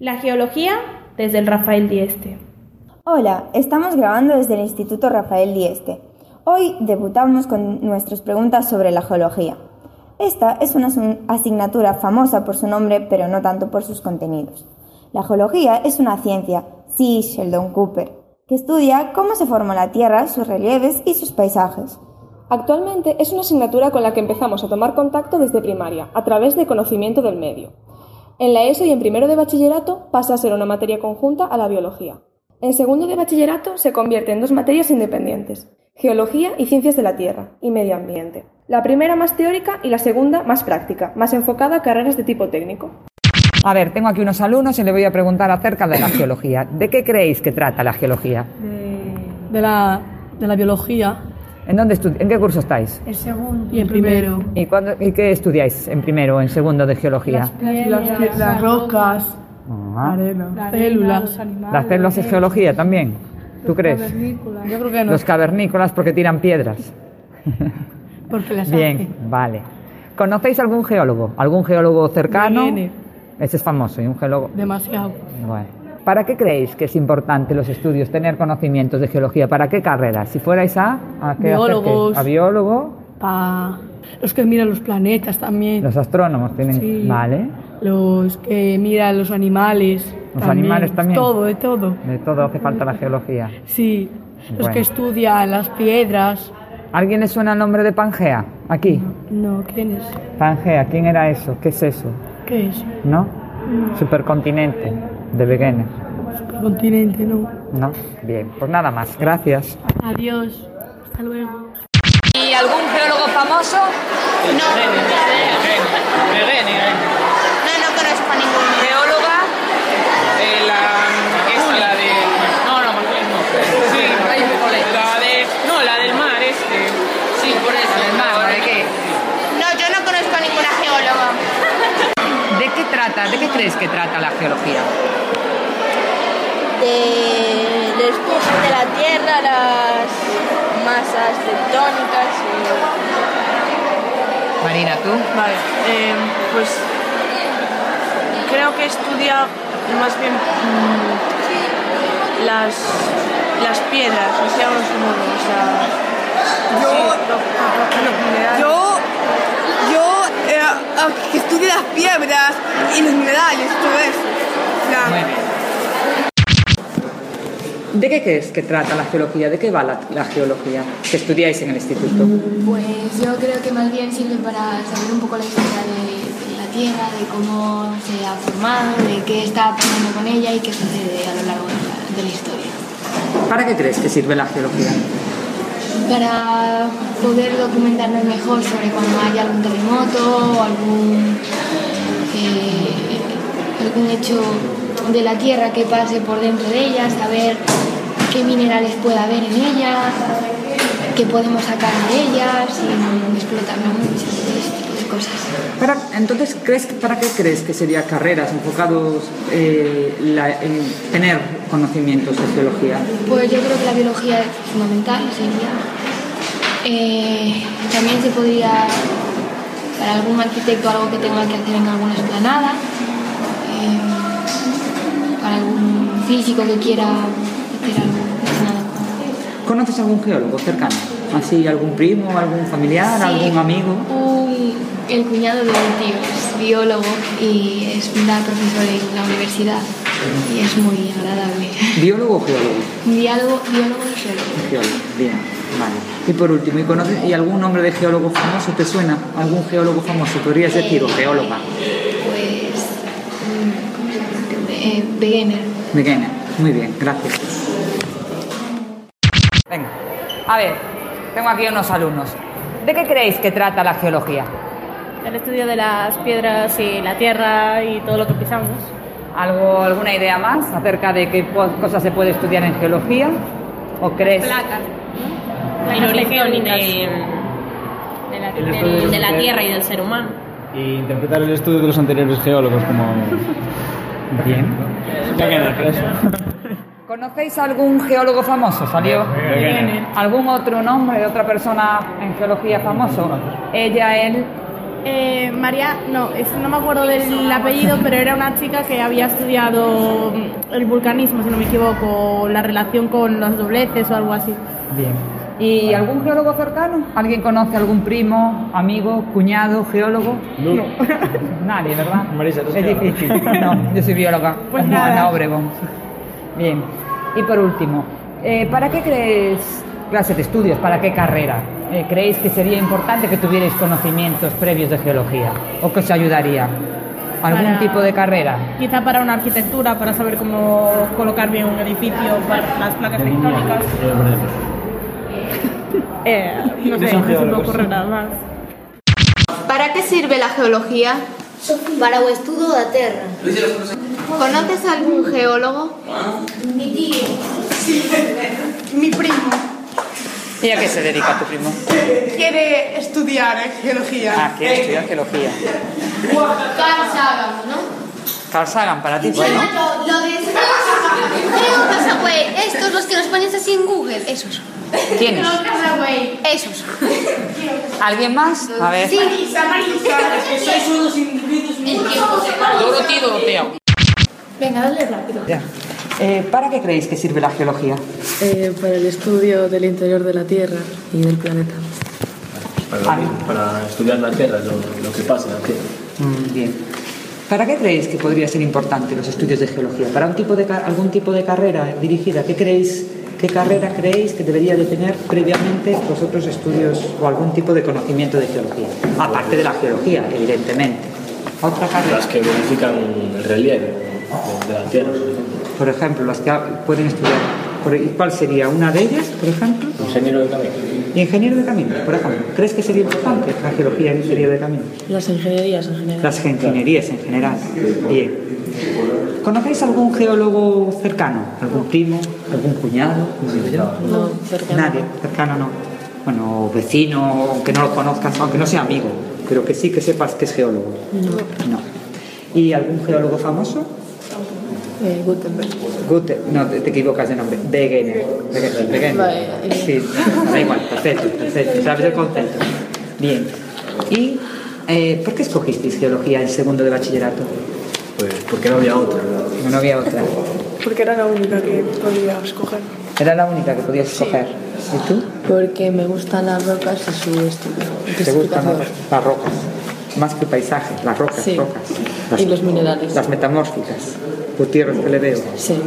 La geología desde el Rafael Dieste. Hola, estamos grabando desde el Instituto Rafael Dieste. Hoy debutamos con nuestras preguntas sobre la geología. Esta es una asignatura famosa por su nombre, pero no tanto por sus contenidos. La geología es una ciencia, sí, Sheldon Cooper, que estudia cómo se forma la Tierra, sus relieves y sus paisajes. Actualmente es una asignatura con la que empezamos a tomar contacto desde primaria, a través de conocimiento del medio. En la ESO y en primero de bachillerato pasa a ser una materia conjunta a la biología. En segundo de bachillerato se convierte en dos materias independientes, geología y ciencias de la Tierra y medio ambiente. La primera más teórica y la segunda más práctica, más enfocada a carreras de tipo técnico. A ver, tengo aquí unos alumnos y les voy a preguntar acerca de la geología. ¿De qué creéis que trata la geología? De la, de la biología. ¿En, dónde ¿En qué curso estáis? En segundo. Y en primero. ¿Y, cuándo, ¿Y qué estudiáis en primero o en segundo de geología? Las, las, las rocas, Ah. arena, células. ¿Las células es geología también? ¿Tú crees? Yo creo que no. Los cavernícolas porque tiran piedras. Porque las Bien, vale. ¿Conocéis algún geólogo? ¿Algún geólogo cercano? Viene. Ese es famoso y un geólogo. Demasiado. Bueno. ¿Para qué creéis que es importante los estudios, tener conocimientos de geología? ¿Para qué carreras? Si fuerais a... ¿A qué Biólogos. acerquéis? ¿A biólogo? Los que miran los planetas también. Los astrónomos tienen... Sí. Vale. Los que miran los animales. Los animales también. Todo, de todo. De todo hace falta la geología. Sí. Los Bueno. que estudian las piedras. ¿Alguien le suena el nombre de Pangea? Aquí. No, ¿quién es? Pangea, ¿quién era eso? ¿Qué es eso? ¿Qué es? ¿No? Supercontinente de Wegener. Continente, no. ¿No? Bien, pues nada más. Gracias. Adiós. Hasta luego. ¿Y algún geólogo famoso? No, no conozco a ninguno. ¿Geóloga? Eh, la, esta, la de... No, no, no, no. Sí, la de... No, la del mar, este. Sí, por eso, del mar, ¿de qué? No, yo no conozco a ninguna geóloga. ¿De qué trata? ¿De qué crees que trata la geología? De estudios de la Tierra, las masas tectónicas Marina, ¿tú? Vale, eh, pues creo que estudia más bien mm, las, las piedras, o sea, los modos, o sea, Yo- sí, lo-. Yo, yo eh, estudio las piedras y los minerales, todo eso. ¿De qué crees que trata la geología? ¿De qué va la, la geología que estudiáis en el instituto? Pues yo creo que más bien sirve para saber un poco la historia de, de la Tierra, de cómo se ha formado, de qué está pasando con ella y qué sucede a lo largo de la, de la historia. ¿Para qué crees que sirve la geología? Para poder documentarnos mejor sobre cuando haya algún terremoto o algún, eh, algún hecho de la Tierra que pase por dentro de ella, saber qué minerales puede haber en ella, qué podemos sacar de ellas sin explotarnos mucho, tipo de cosas. Para, entonces, ¿crees, ¿para qué crees que sería carreras enfocados eh, la- en tener conocimientos de geología? Pues yo creo que la biología es fundamental, sería. Eh, también se podría, para algún arquitecto, algo que tenga que hacer en alguna esplanada, eh, para algún físico que quiera hacer algo ¿Conoces algún geólogo cercano? ¿Así algún primo, algún familiar, Sí. algún amigo? Un- el cuñado de mi tío es biólogo y es profesor en la universidad y es muy agradable. ¿Biólogo o geólogo? Biólogo, biólogo y geólogo. Geólogo, bien, vale. Y por último, ¿y, conoces, ¿y algún nombre de geólogo famoso te suena? ¿Algún geólogo famoso? ¿Podrías decir o geóloga? Pues mm, beginner. Beginner. Muy bien, gracias. Venga, a ver, tengo aquí unos alumnos. ¿De qué creéis que trata la geología? El estudio de las piedras y la tierra y todo lo que pisamos. ¿Algo, ¿Alguna idea más acerca de qué cosas se puede estudiar en geología? ¿O crees? Placas. El origen de, de la, del- de de la tierra y del ser humano. Y interpretar el estudio de los anteriores geólogos como... Bien. Beginner, eso. ¿Conocéis algún geólogo famoso? ¿Salió? ¿Algún otro nombre de otra persona en geología famoso? Ella, él. Eh, María, no, es- no me acuerdo del apellido, pero era una chica que había estudiado mm, el vulcanismo, si no me equivoco, la relación con los dobleces o algo así. Bien. ¿Y algún geólogo cercano? ¿Alguien conoce algún primo, amigo, cuñado, geólogo? No. Nadie, ¿verdad? Marisa, ¿tú es difícil. No, yo soy bióloga. Pues como nada. Ana Obregón. Bien. Y por último, eh, ¿para qué crees clase de estudios? ¿Para qué carrera? Eh, ¿Creéis que sería importante que tuvierais conocimientos previos de geología? ¿O que os ayudaría? ¿Algún Para- tipo de carrera? Quizá para una arquitectura, para saber cómo colocar bien un edificio, para las placas tectónicas. Eh, no sé, no se me ocurre nada más. Para que sirve la geología? Para o estudo da terra. Conoces algún geólogo? Mi tío. Mi primo ¿Y a qué se dedica tu primo? quiere estudiar geología. Ah, quiere estudiar geología. Carl Sagan, ¿no? Carl Sagan, para ti, bueno. Lo, lo de... Creo que güey, estos los que nos pones así en Google, esos. ¿Quiénes? Esos. ¿Alguien más? A ver. Sí. Dorothy y Dorotea. Venga, dale rápido. Ya. Eh, ¿Para qué creéis que sirve la geología? Eh, para el estudio del interior de la Tierra y del planeta. Para, para estudiar la Tierra, lo, lo que pasa en la Tierra. Mm, bien. ¿Para qué creéis que podría ser importante los estudios de geología? ¿Para un tipo de algún tipo de carrera dirigida? ¿Qué creéis? ¿Qué carrera creéis que debería de tener previamente vosotros estudios o algún tipo de conocimiento de geología? Aparte de la geología, evidentemente. Otra carrera. Las que verifican el relieve de, la Tierra, por ejemplo. Las que pueden estudiar. ¿Y ¿Cuál sería una de ellas, por ejemplo? Ingeniero de camino. Ingeniero de caminos, por ejemplo. ¿Crees que sería importante la geología en ingeniero de caminos? Las ingenierías en general. Las ingenierías en general. Bien. ¿Conocéis algún geólogo cercano? ¿Algún primo? ¿Algún cuñado? No, cercano. Nadie, cercano no. Bueno, vecino, aunque no lo conozcas, aunque no sea amigo, pero que sí que sepas que es geólogo. No. No. ¿Y algún geólogo famoso? Eh, Gutenberg. Gute, no, te, te equivocas de nombre. Wegener. Wegener. Eh. Sí, da igual, perfecto, perfecto. Sabes el concepto. Bien. ¿Y eh, por qué escogisteis geología en segundo de bachillerato? Pues porque no había otra. No, no había otra. Porque era la única que podía escoger. Era la única que podías escoger. ¿Y tú? Porque me gustan las rocas y su estudio. y ¿Te gustan las rocas? Más que el paisaje, las rocas, Sí. rocas. Y los minerales. Las metamórficas. Gutiérrez que le veo. Sí.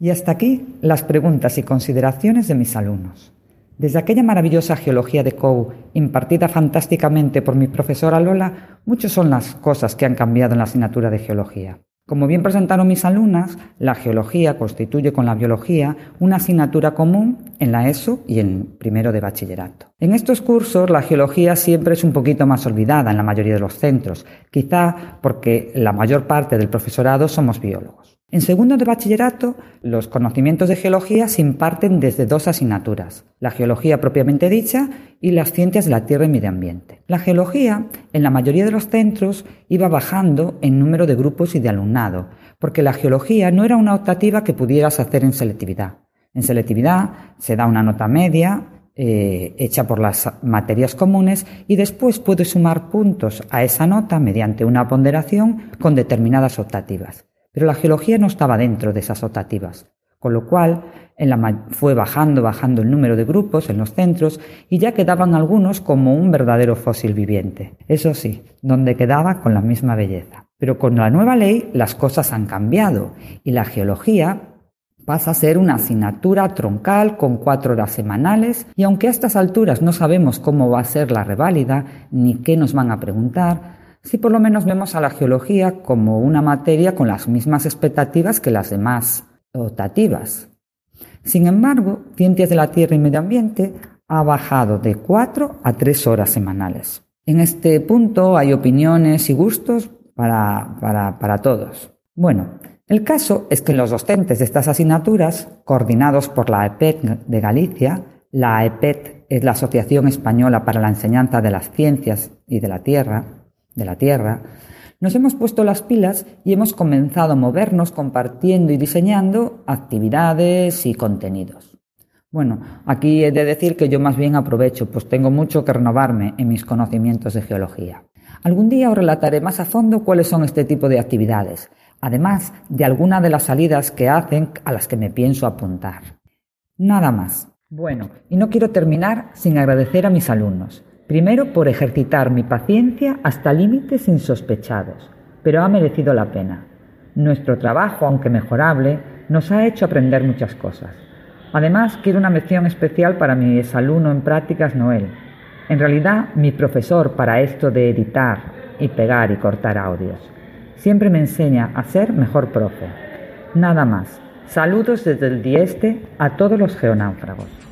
Y hasta aquí las preguntas y consideraciones de mis alumnos. Desde aquella maravillosa geología de COU, impartida fantásticamente por mi profesora Lola, muchas son las cosas que han cambiado en la asignatura de geología. Como bien presentaron mis alumnas, la geología constituye con la biología una asignatura común en la ESO y en primero de bachillerato. En estos cursos la geología siempre es un poquito más olvidada en la mayoría de los centros, quizá porque la mayor parte del profesorado somos biólogos. En segundo de bachillerato, los conocimientos de geología se imparten desde dos asignaturas, la geología propiamente dicha y las ciencias de la Tierra y medio ambiente. La geología, en la mayoría de los centros, iba bajando en número de grupos y de alumnado, porque la geología no era una optativa que pudieras hacer en selectividad. En selectividad se da una nota media eh, hecha por las materias comunes y después puedes sumar puntos a esa nota mediante una ponderación con determinadas optativas. Pero la geología no estaba dentro de esas optativas, con lo cual fue bajando, bajando el número de grupos en los centros y ya quedaban algunos como un verdadero fósil viviente. Eso sí, donde quedaba con la misma belleza. Pero con la nueva ley las cosas han cambiado y la geología pasa a ser una asignatura troncal con cuatro horas semanales y aunque a estas alturas no sabemos cómo va a ser la reválida ni qué nos van a preguntar, si por lo menos vemos a la geología como una materia con las mismas expectativas que las demás optativas. Sin embargo, Ciencias de la Tierra y Medio Ambiente ha bajado de 4 a 3 horas semanales. En este punto hay opiniones y gustos para, para, para todos. Bueno, el caso es que los docentes de estas asignaturas, coordinados por la EPET de Galicia, la EPET es la Asociación Española para la Enseñanza de las Ciencias y de la Tierra, de la Tierra, nos hemos puesto las pilas y hemos comenzado a movernos compartiendo y diseñando actividades y contenidos. Bueno, aquí he de decir que yo más bien aprovecho, pues tengo mucho que renovarme en mis conocimientos de geología. Algún día os relataré más a fondo cuáles son este tipo de actividades, además de algunas de las salidas que hacen a las que me pienso apuntar. Nada más. Bueno, y no quiero terminar sin agradecer a mis alumnos. Primero por ejercitar mi paciencia hasta límites insospechados, pero ha merecido la pena. Nuestro trabajo, aunque mejorable, nos ha hecho aprender muchas cosas. Además, quiero una mención especial para mi exalumno en prácticas Noel. En realidad, mi profesor para esto de editar y pegar y cortar audios. Siempre me enseña a ser mejor profe. Nada más. Saludos desde el Dieste a todos los geonáufragos.